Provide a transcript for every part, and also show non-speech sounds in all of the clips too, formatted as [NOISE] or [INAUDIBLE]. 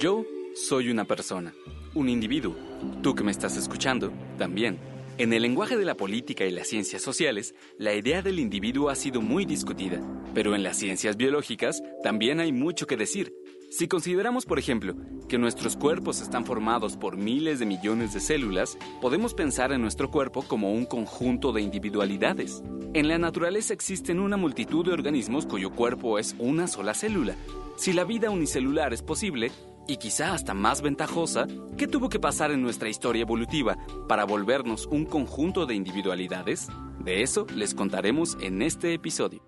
Yo soy una persona, un individuo. Tú que me estás escuchando, también. En el lenguaje de la política y las ciencias sociales, la idea del individuo ha sido muy discutida, pero en las ciencias biológicas también hay mucho que decir. Si consideramos, por ejemplo, que nuestros cuerpos están formados por miles de millones de células, podemos pensar en nuestro cuerpo como un conjunto de individualidades. En la naturaleza existen una multitud de organismos cuyo cuerpo es una sola célula. Si la vida unicelular es posible, y quizá hasta más ventajosa, ¿qué tuvo que pasar en nuestra historia evolutiva para volvernos un conjunto de individualidades? De eso les contaremos en este episodio.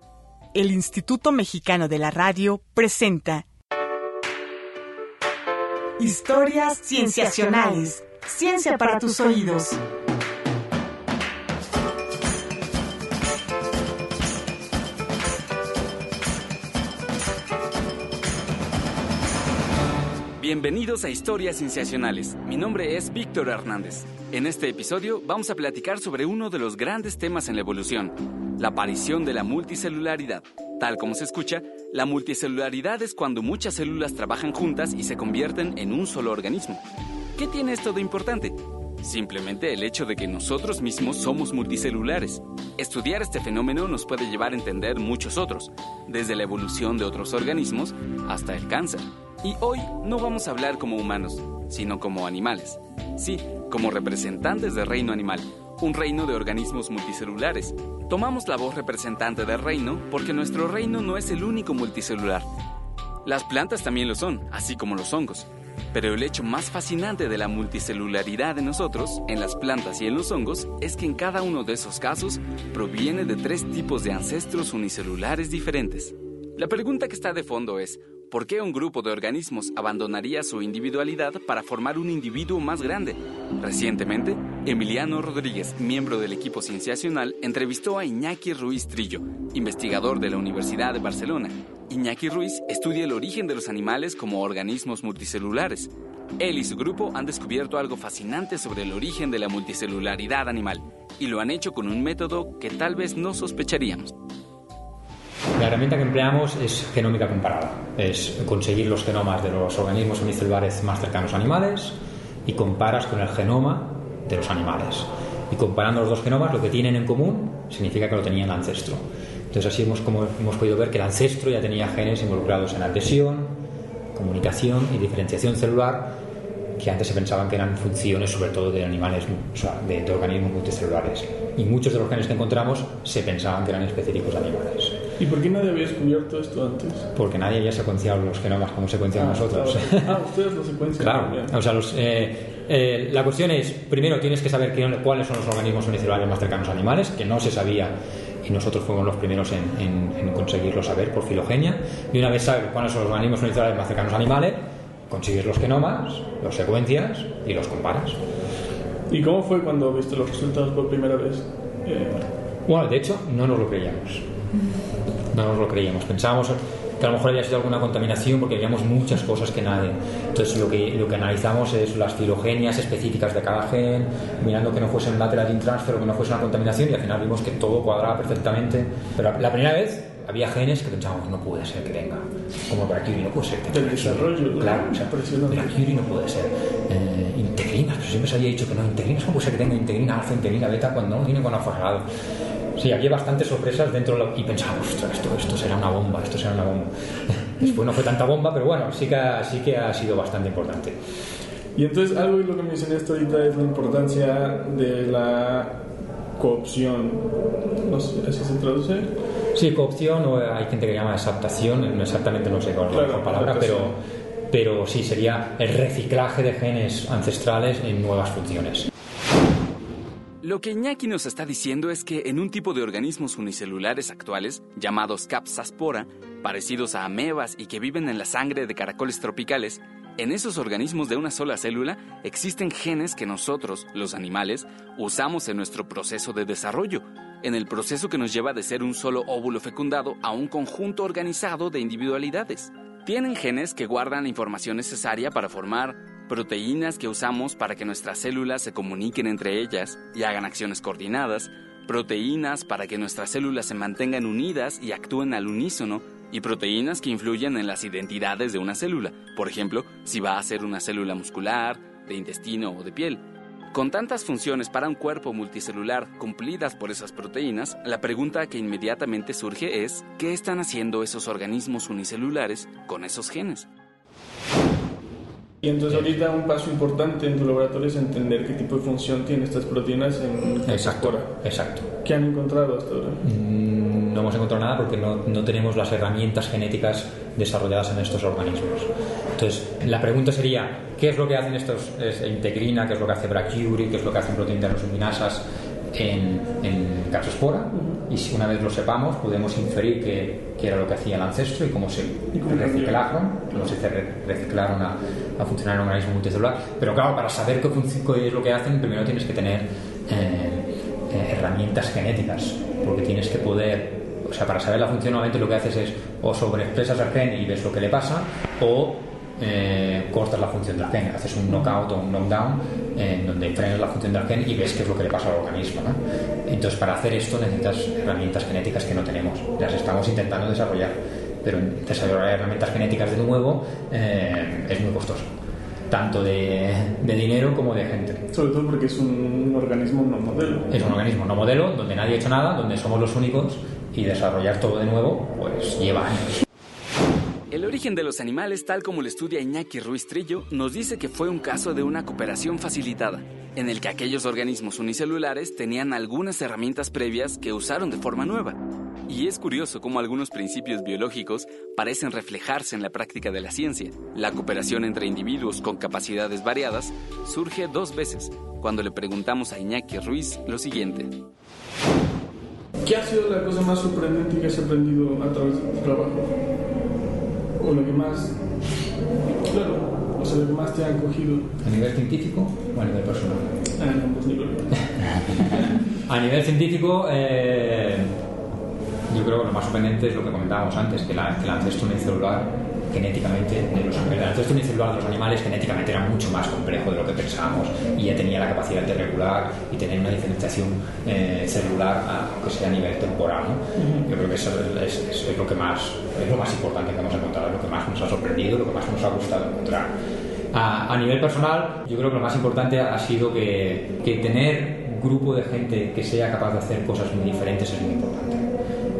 El Instituto Mexicano de la Radio presenta Historias Cienciacionales. Ciencia para tus oídos. Bienvenidos a Historias Cienciacionales. Mi nombre es Víctor Hernández. En este episodio vamos a platicar sobre uno de los grandes temas en la evolución, la aparición de la multicelularidad. Tal como se escucha, la multicelularidad es cuando muchas células trabajan juntas y se convierten en un solo organismo. ¿Qué tiene esto de importante? Simplemente el hecho de que nosotros mismos somos multicelulares. Estudiar este fenómeno nos puede llevar a entender muchos otros, desde la evolución de otros organismos hasta el cáncer. Y hoy no vamos a hablar como humanos, sino como animales. Sí, como representantes del reino animal, un reino de organismos multicelulares. Tomamos la voz representante del reino porque nuestro reino no es el único multicelular. Las plantas también lo son, así como los hongos. Pero el hecho más fascinante de la multicelularidad de nosotros, en las plantas y en los hongos, es que en cada uno de esos casos proviene de tres tipos de ancestros unicelulares diferentes. La pregunta que está de fondo es, ¿Por qué un grupo de organismos abandonaría su individualidad para formar un individuo más grande? Recientemente, Emiliano Rodríguez, miembro del equipo cienciacional, entrevistó a Iñaki Ruiz Trillo, investigador de la Universidad de Barcelona. Iñaki Ruiz estudia el origen de los animales como organismos multicelulares. Él y su grupo han descubierto algo fascinante sobre el origen de la multicelularidad animal, y lo han hecho con un método que tal vez no sospecharíamos. La herramienta que empleamos es genómica comparada. Es conseguir los genomas de los organismos unicelulares más cercanos a animales y comparas con el genoma de los animales. Y comparando los dos genomas, lo que tienen en común significa que lo tenía el ancestro. Entonces así hemos, hemos podido ver que el ancestro ya tenía genes involucrados en adhesión, comunicación y diferenciación celular que antes se pensaban que eran funciones sobre todo de animales, sea, de, organismos multicelulares. Y muchos de los genes que encontramos se pensaban que eran específicos de animales. ¿Y por qué nadie había descubierto esto antes? Porque nadie había secuenciado los genomas como secuenciamos ah, nosotros. [LAUGHS] Ah, ustedes los secuencian. claro. O sea, los, eh, eh, la cuestión es, primero tienes que saber cuáles son los organismos unicelulares más cercanos a animales, que no se sabía y nosotros fuimos los primeros en, en conseguirlo saber por filogenia. Y una vez sabes cuáles son los organismos unicelulares más cercanos a animales, consigues los genomas, los secuencias y los comparas. ¿Y cómo fue cuando viste los resultados por primera vez? Eh, bueno, de hecho, no nos lo creíamos. [LAUGHS] No nos lo creíamos. Pensábamos que a lo mejor había sido alguna contaminación porque veíamos muchas cosas que nadie. Entonces, lo que, lo que analizamos es las filogenias específicas de cada gen, mirando que no fuese un lateral transfer o que no fuese una contaminación, y al final vimos que todo cuadraba perfectamente. Pero la primera vez había genes que pensábamos, no puede ser que tenga, como Brachyury, no puede ser que desarrollo, claro, o sea, Brachyury no puede ser. Eh, integrinas, pero siempre se había dicho que no, integrinas, ¿cómo puede ser que tenga integrina alfa, integrina beta cuando no tiene con aforrado? Sí, había bastantes sorpresas dentro de lo, y pensábamos, esto, esto será una bomba, esto será una bomba. [LAUGHS] Después no fue tanta bomba, pero bueno, sí que, sí que ha sido bastante importante. Y entonces algo de lo que mencionaste ahorita es la importancia de la coopción. No sé, ¿así se traduce? Sí, coopción, o hay gente que llama exaptación, exactamente no sé cuál es la palabra, pero, pero sí, sería el reciclaje de genes ancestrales en nuevas funciones. Lo que Iñaki nos está diciendo es que en un tipo de organismos unicelulares actuales, llamados Capsaspora, parecidos a amebas y que viven en la sangre de caracoles tropicales, en esos organismos de una sola célula existen genes que nosotros, los animales, usamos en nuestro proceso de desarrollo, en el proceso que nos lleva de ser un solo óvulo fecundado a un conjunto organizado de individualidades. Tienen genes que guardan la información necesaria para formar proteínas que usamos para que nuestras células se comuniquen entre ellas y hagan acciones coordinadas, proteínas para que nuestras células se mantengan unidas y actúen al unísono, y proteínas que influyen en las identidades de una célula, por ejemplo, si va a ser una célula muscular, de intestino o de piel. Con tantas funciones para un cuerpo multicelular cumplidas por esas proteínas, la pregunta que inmediatamente surge es, ¿qué están haciendo esos organismos unicelulares con esos genes? Y entonces ahorita un paso importante en tu laboratorio es entender qué tipo de función tienen estas proteínas en Exacto, exacto. ¿Qué han encontrado hasta ahora? Mm, no hemos encontrado nada porque no, no, tenemos las herramientas genéticas desarrolladas en estos organismos. Entonces, la pregunta sería, ¿qué es lo que hacen estos, es integrina, qué es lo que hace brachyury, qué es lo que hacen proteínas luminasas en, en Capsospora? Y si una vez lo sepamos, podemos inferir qué, qué era lo que hacía el ancestro y cómo se reciclaron, cómo se reciclaron a, a funcionar en un organismo multicelular. Pero claro, para saber qué, qué es lo que hacen, primero tienes que tener eh, eh, herramientas genéticas, porque tienes que poder, o sea, para saber la función, normalmente lo que haces es o sobreexpresas el gen y ves lo que le pasa, o eh, cortas la función del gen, haces un knockout o un knockdown en donde frenas la función del gen y ves qué es lo que le pasa al organismo. ¿no? Entonces, para hacer esto necesitas herramientas genéticas que no tenemos, las estamos intentando desarrollar, pero desarrollar herramientas genéticas de nuevo eh, es muy costoso, tanto de, de, dinero como de gente. Sobre todo porque es un organismo no modelo. Es un organismo no modelo, donde nadie ha hecho nada, donde somos los únicos y desarrollar todo de nuevo, pues lleva años. El origen de los animales, tal como lo estudia Iñaki Ruiz Trillo, nos dice que fue un caso de una cooperación facilitada, en el que aquellos organismos unicelulares tenían algunas herramientas previas que usaron de forma nueva. Y es curioso cómo algunos principios biológicos parecen reflejarse en la práctica de la ciencia. La cooperación entre individuos con capacidades variadas surge dos veces, cuando le preguntamos a Iñaki Ruiz lo siguiente. ¿Qué ha sido la cosa más sorprendente que has aprendido a través de tu trabajo? o lo que más, claro, o sea, lo que más te ha cogido? ¿A nivel científico o a nivel personal? A ambos niveles. a nivel científico, eh, yo creo que lo más sorprendente es lo que comentábamos antes, que la, que la unicelular genéticamente, de los, el ancestro unicelular de los animales genéticamente era mucho más complejo de lo que pensábamos y ya tenía la capacidad de regular y tener una diferenciación eh, celular, aunque sea a nivel temporal. ¿no? Yo creo que eso es, es, es, lo que más, es lo más importante que hemos encontrado, lo que más nos ha sorprendido, lo que más nos ha gustado encontrar. A, a nivel personal, yo creo que lo más importante ha sido que, que tener un grupo de gente que sea capaz de hacer cosas muy diferentes es muy importante.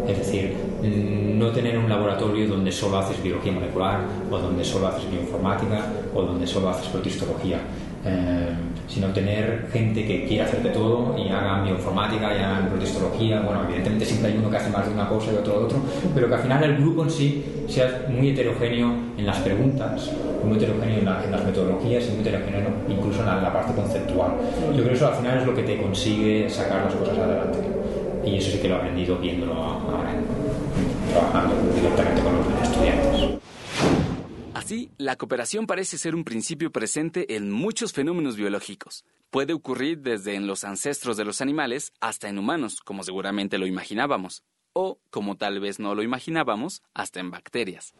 Es decir, no tener un laboratorio donde solo haces biología molecular o donde solo haces bioinformática o donde solo haces protistología, eh, sino tener gente que quiera hacer de todo y hagan bioinformática y hagan protistología. Bueno, evidentemente siempre hay uno que hace más de una cosa y otro de otro, pero que al final el grupo en sí sea muy heterogéneo en las preguntas, muy heterogéneo en, la, en las metodologías y muy heterogéneo incluso en la, en la parte conceptual. Yo creo que eso al final es lo que te consigue sacar las cosas adelante. Y eso sí que lo he aprendido viéndolo ahora trabajando directamente con los estudiantes. Así, la cooperación parece ser un principio presente en muchos fenómenos biológicos. Puede ocurrir desde en los ancestros de los animales hasta en humanos, como seguramente lo imaginábamos, o, como tal vez no lo imaginábamos, hasta en bacterias.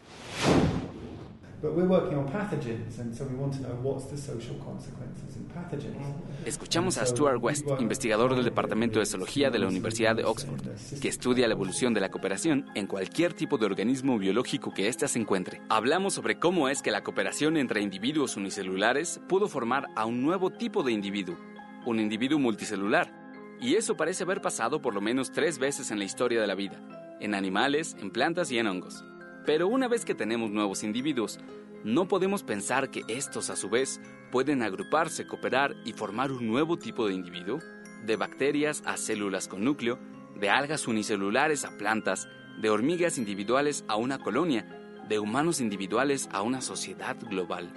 Escuchamos a Stuart West, investigador del Departamento de Zoología de la Universidad de Oxford, que estudia la evolución de la cooperación en cualquier tipo de organismo biológico que ésta se encuentre. Hablamos sobre cómo es que la cooperación entre individuos unicelulares pudo formar a un nuevo tipo de individuo, un individuo multicelular. Y eso parece haber pasado por lo menos tres veces en la historia de la vida, en animales, en plantas y en hongos. Pero una vez que tenemos nuevos individuos, no podemos pensar que estos a su vez pueden agruparse, cooperar y formar un nuevo tipo de individuo, de bacterias a células con núcleo, de algas unicelulares a plantas, de hormigas individuales a una colonia, de humanos individuales a una sociedad global.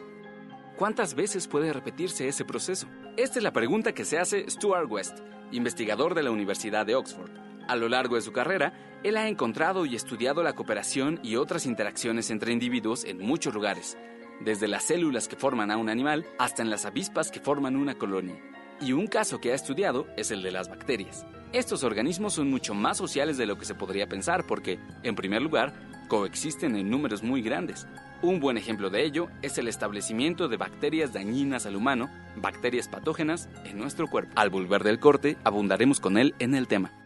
¿Cuántas veces puede repetirse ese proceso? Esta es la pregunta que se hace Stuart West, investigador de la Universidad de Oxford. A lo largo de su carrera, él ha encontrado y estudiado la cooperación y otras interacciones entre individuos en muchos lugares, desde las células que forman a un animal hasta en las avispas que forman una colonia. Y un caso que ha estudiado es el de las bacterias. Estos organismos son mucho más sociales de lo que se podría pensar porque, en primer lugar, coexisten en números muy grandes. Un buen ejemplo de ello es el establecimiento de bacterias dañinas al humano, bacterias patógenas, en nuestro cuerpo. Al volver del corte, abundaremos con él en el tema.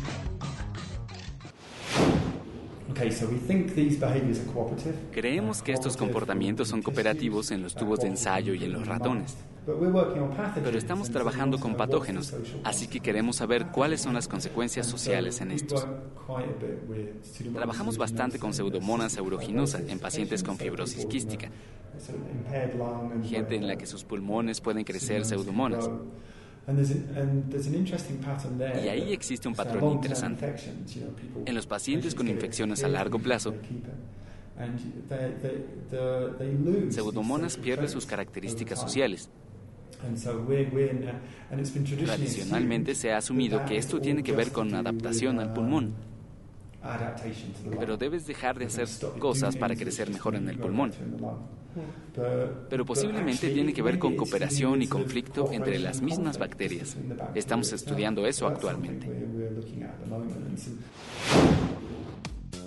Creemos que estos comportamientos son cooperativos en los tubos de ensayo y en los ratones. Pero estamos trabajando con patógenos, así que queremos saber cuáles son las consecuencias sociales en estos. Trabajamos bastante con pseudomonas aeruginosa en pacientes con fibrosis quística, gente en la que sus pulmones pueden crecer pseudomonas. Y ahí existe un patrón interesante. En los pacientes con infecciones a largo plazo, Pseudomonas pierde sus características sociales. Tradicionalmente se ha asumido que esto tiene que ver con adaptación al pulmón. Pero debes dejar de hacer cosas para crecer mejor en el pulmón. Pero posiblemente tiene que ver con cooperación y conflicto entre las mismas bacterias. Estamos estudiando eso actualmente.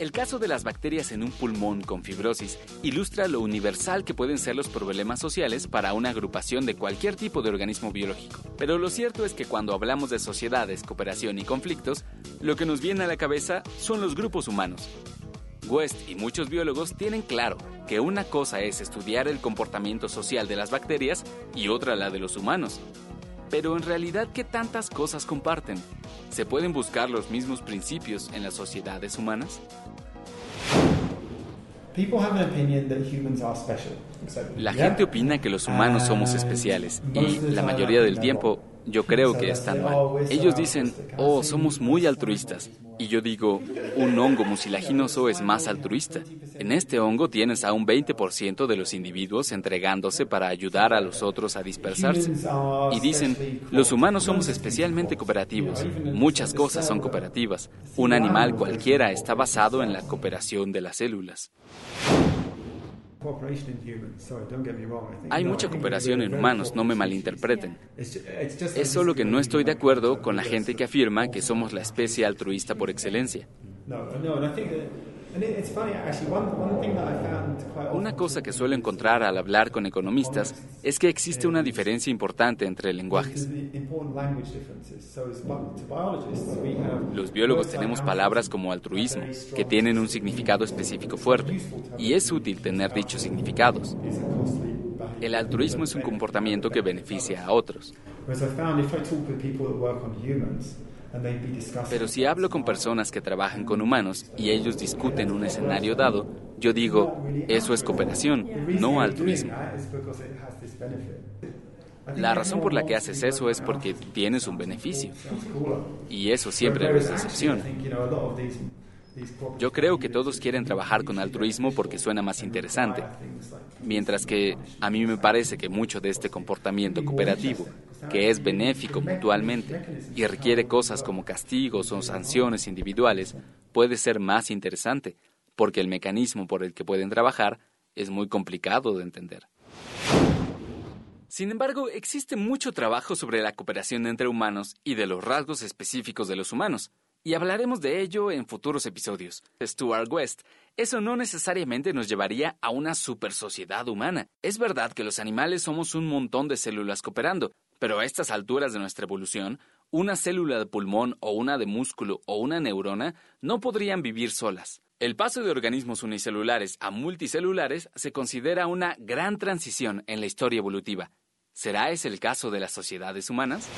El caso de las bacterias en un pulmón con fibrosis ilustra lo universal que pueden ser los problemas sociales para una agrupación de cualquier tipo de organismo biológico. Pero lo cierto es que cuando hablamos de sociedades, cooperación y conflictos, lo que nos viene a la cabeza son los grupos humanos. West y muchos biólogos tienen claro que una cosa es estudiar el comportamiento social de las bacterias y otra la de los humanos. Pero en realidad, ¿qué tantas cosas comparten? ¿Se pueden buscar los mismos principios en las sociedades humanas? La gente opina que los humanos somos especiales y la mayoría del tiempo yo creo que están mal. Ellos dicen, oh, somos muy altruistas. Y yo digo, un hongo mucilaginoso es más altruista. En este hongo tienes a un 20% de los individuos entregándose para ayudar a los otros a dispersarse. Y dicen, los humanos somos especialmente cooperativos. Muchas cosas son cooperativas. Un animal cualquiera está basado en la cooperación de las células. Hay mucha cooperación en humanos, no me malinterpreten. Es solo que no estoy de acuerdo con la gente que afirma que somos la especie altruista por excelencia. Una cosa que suelo encontrar al hablar con economistas es que existe una diferencia importante entre lenguajes. Los biólogos tenemos palabras como altruismo, que tienen un significado específico fuerte, y es útil tener dichos significados. El altruismo es un comportamiento que beneficia a otros. Pero si hablo con personas que trabajan con humanos y ellos discuten un escenario dado, yo digo, eso es cooperación, no altruismo. La razón por la que haces eso es porque tienes un beneficio. Y eso siempre nos decepciona. Yo creo que todos quieren trabajar con altruismo porque suena más interesante, mientras que a mí me parece que mucho de este comportamiento cooperativo, que es benéfico mutualmente y requiere cosas como castigos o sanciones individuales, puede ser más interesante, porque el mecanismo por el que pueden trabajar es muy complicado de entender. Sin embargo, existe mucho trabajo sobre la cooperación entre humanos y de los rasgos específicos de los humanos y hablaremos de ello en futuros episodios. Stuart West, eso no necesariamente nos llevaría a una super sociedad humana. Es verdad que los animales somos un montón de células cooperando, pero a estas alturas de nuestra evolución, una célula de pulmón o una de músculo o una neurona no podrían vivir solas. El paso de organismos unicelulares a multicelulares se considera una gran transición en la historia evolutiva. ¿Será ese el caso de las sociedades humanas?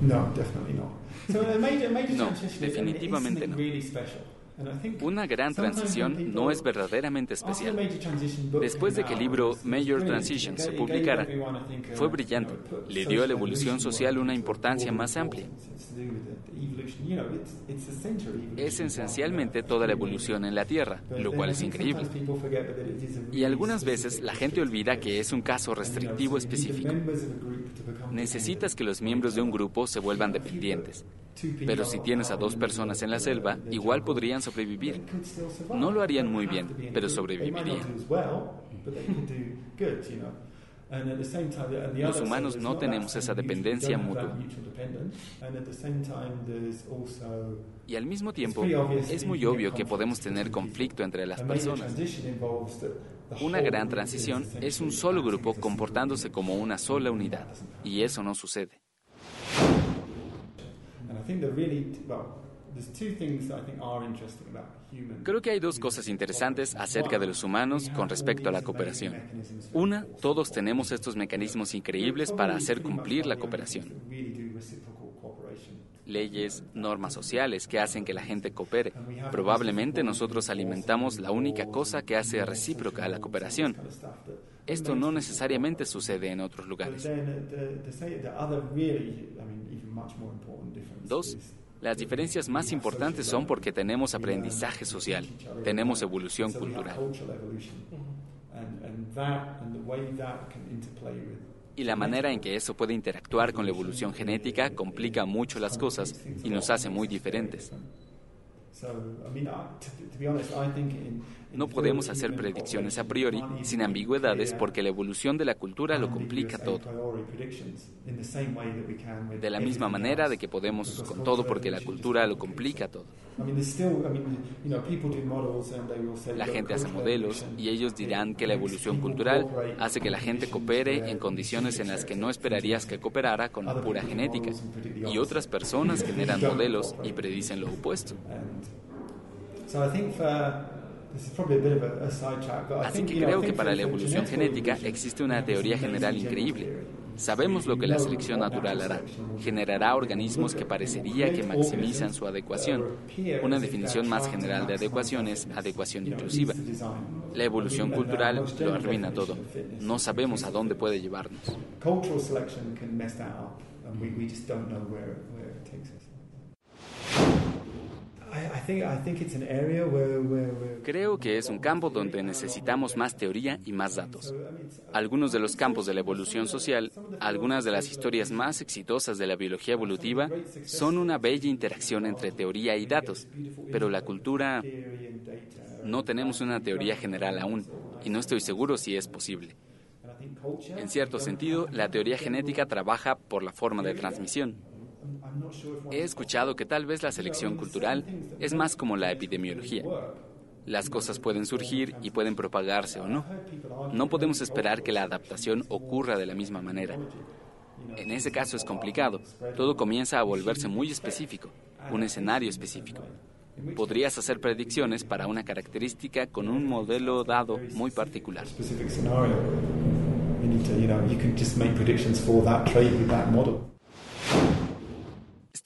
No, definitely not. No, definitivamente no. Una gran transición no es verdaderamente especial. Después de que el libro Major Transition se publicara, fue brillante. Le dio a la evolución social una importancia más amplia. Es esencialmente toda la evolución en la Tierra, lo cual es increíble. Y algunas veces la gente olvida que es un caso restrictivo específico. Necesitas que los miembros de un grupo se vuelvan dependientes. Pero si tienes a dos personas en la selva, igual podrían sobrevivir. No lo harían muy bien, pero sobrevivirían. Los humanos no tenemos esa dependencia mutua. Y al mismo tiempo, es muy obvio que podemos tener conflicto entre las personas. Una gran transición es un solo grupo comportándose como una sola unidad, y eso no sucede. Creo que hay dos cosas interesantes acerca de los humanos con respecto a la cooperación. Una, todos tenemos estos mecanismos increíbles para hacer cumplir la cooperación. Leyes, normas sociales que hacen que la gente coopere. Probablemente nosotros alimentamos la única cosa que hace recíproca a la cooperación. Esto no necesariamente sucede en otros lugares. Dos, las diferencias más importantes son porque tenemos aprendizaje social, tenemos evolución cultural. Y la manera en que eso puede interactuar con la evolución genética complica mucho las cosas y nos hace muy diferentes. No podemos hacer predicciones a priori sin ambigüedades porque la evolución de la cultura lo complica todo. De la misma manera de que podemos con todo porque la cultura lo complica todo. La gente hace modelos y ellos dirán que la evolución cultural hace que la gente coopere en condiciones en las que no esperarías que cooperara con la pura genética. Y otras personas generan modelos y predicen lo opuesto. Así que creo que para la evolución genética existe una teoría general increíble. Sabemos lo que la selección natural hará. Generará organismos que parecería que maximizan su adecuación. Una definición más general de adecuación es adecuación inclusiva. La evolución cultural lo arruina todo. No sabemos a dónde puede llevarnos. Creo que es un campo donde necesitamos más teoría y más datos. Algunos de los campos de la evolución social, algunas de las historias más exitosas de la biología evolutiva, son una bella interacción entre teoría y datos, pero la cultura no tenemos una teoría general aún y no estoy seguro si es posible. En cierto sentido, la teoría genética trabaja por la forma de transmisión. He escuchado que tal vez la selección cultural es más como la epidemiología. Las cosas pueden surgir y pueden propagarse o no. No podemos esperar que la adaptación ocurra de la misma manera. En ese caso es complicado. Todo comienza a volverse muy específico, un escenario específico. Podrías hacer predicciones para una característica con un modelo dado muy particular.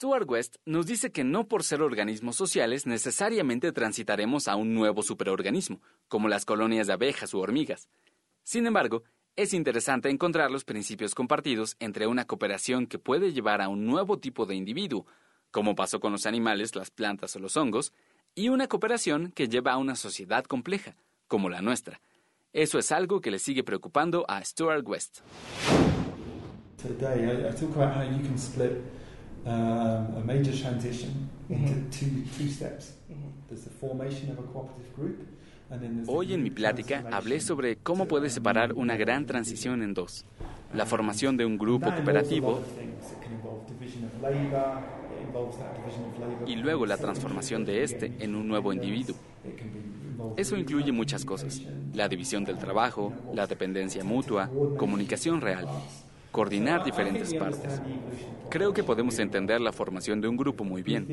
Stuart West nos dice que no por ser organismos sociales necesariamente transitaremos a un nuevo superorganismo, como las colonias de abejas u hormigas. Sin embargo, es interesante encontrar los principios compartidos entre una cooperación que puede llevar a un nuevo tipo de individuo, como pasó con los animales, las plantas o los hongos, y una cooperación que lleva a una sociedad compleja, como la nuestra. Eso es algo que le sigue preocupando a Stuart West. Um, a major transition into two, two steps. There's the formation of a cooperative group. Hoy en mi plática hablé sobre cómo puede separar una gran transición en dos. La formación de un grupo cooperativo y luego la transformación de este en un nuevo individuo. Eso incluye muchas cosas. La división del trabajo, la dependencia mutua, comunicación real coordinar diferentes partes. Creo que podemos entender la formación de un grupo muy bien,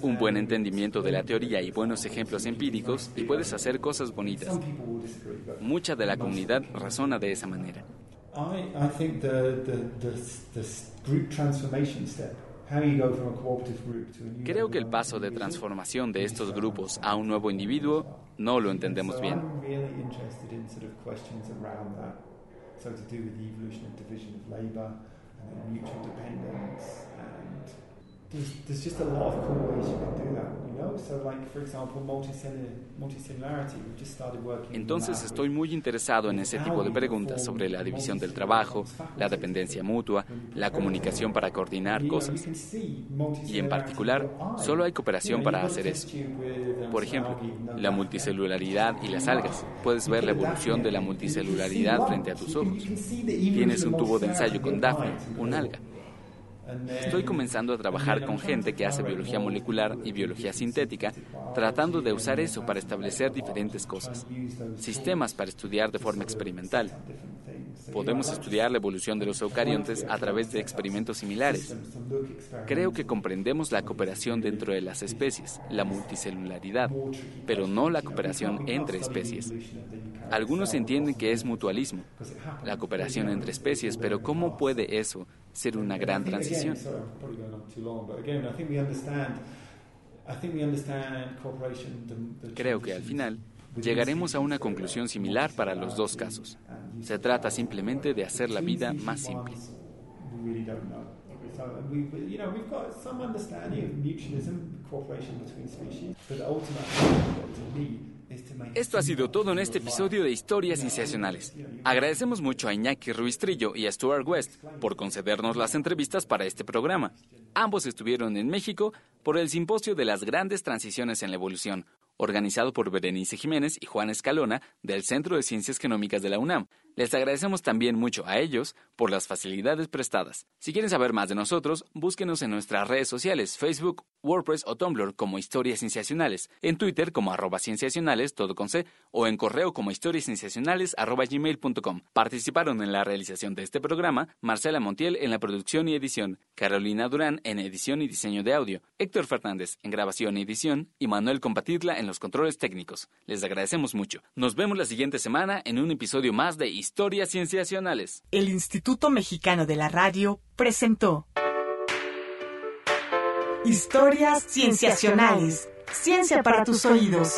un buen entendimiento de la teoría y buenos ejemplos empíricos y puedes hacer cosas bonitas. Mucha de la comunidad razona de esa manera. Creo que el paso de transformación de estos grupos a un nuevo individuo no lo entendemos bien. So to do with the evolution and division of labour and mutual dependence and there's, there's just a lot of cool ways you can do that, you know? So like, for example, multicellular, multicellularity, we just started working Entonces estoy muy interesado en ese tipo de preguntas sobre la división del trabajo, la dependencia mutua, la comunicación para coordinar cosas. Y en particular, solo hay cooperación para hacer eso. Por ejemplo, la multicelularidad y las algas. Puedes ver la evolución de la multicelularidad frente a tus ojos. Tienes un tubo de ensayo con Daphne, un alga. Estoy comenzando a trabajar con gente que hace biología molecular y biología sintética, tratando de usar eso para establecer diferentes cosas, sistemas para estudiar de forma experimental. Podemos estudiar la evolución de los eucariontes a través de experimentos similares. Creo que comprendemos la cooperación dentro de las especies, la multicelularidad, pero no la cooperación entre especies. Algunos entienden que es mutualismo, la cooperación entre especies, pero ¿cómo puede eso ser una gran transición? Creo que al final llegaremos a una conclusión similar para los dos casos. Se trata simplemente de hacer la vida más simple. Esto ha sido todo en este episodio de Historias Sensacionales. Agradecemos mucho a Iñaki Ruiz Trillo y a Stuart West por concedernos las entrevistas para este programa. Ambos estuvieron en México por el Simposio de las Grandes Transiciones en la Evolución, organizado por Berenice Jiménez y Juan Escalona del Centro de Ciencias Genómicas de la UNAM. Les agradecemos también mucho a ellos por las facilidades prestadas. Si quieren saber más de nosotros, búsquenos en nuestras redes sociales, Facebook, WordPress o Tumblr como Historias Cienciacionales, en Twitter como arroba cienciacionales, todo con C, o en correo como historiascienciacionales arroba gmail.com. Participaron en la realización de este programa Marcela Montiel en la producción y edición, Carolina Durán en edición y diseño de audio, Héctor Fernández en grabación y edición y Manuel Compatidla en los controles técnicos. Les agradecemos mucho. Nos vemos la siguiente semana en un episodio más de Historias Cienciacionales. El Instituto Mexicano de la Radio presentó Historias Cienciacionales. Ciencia para tus oídos.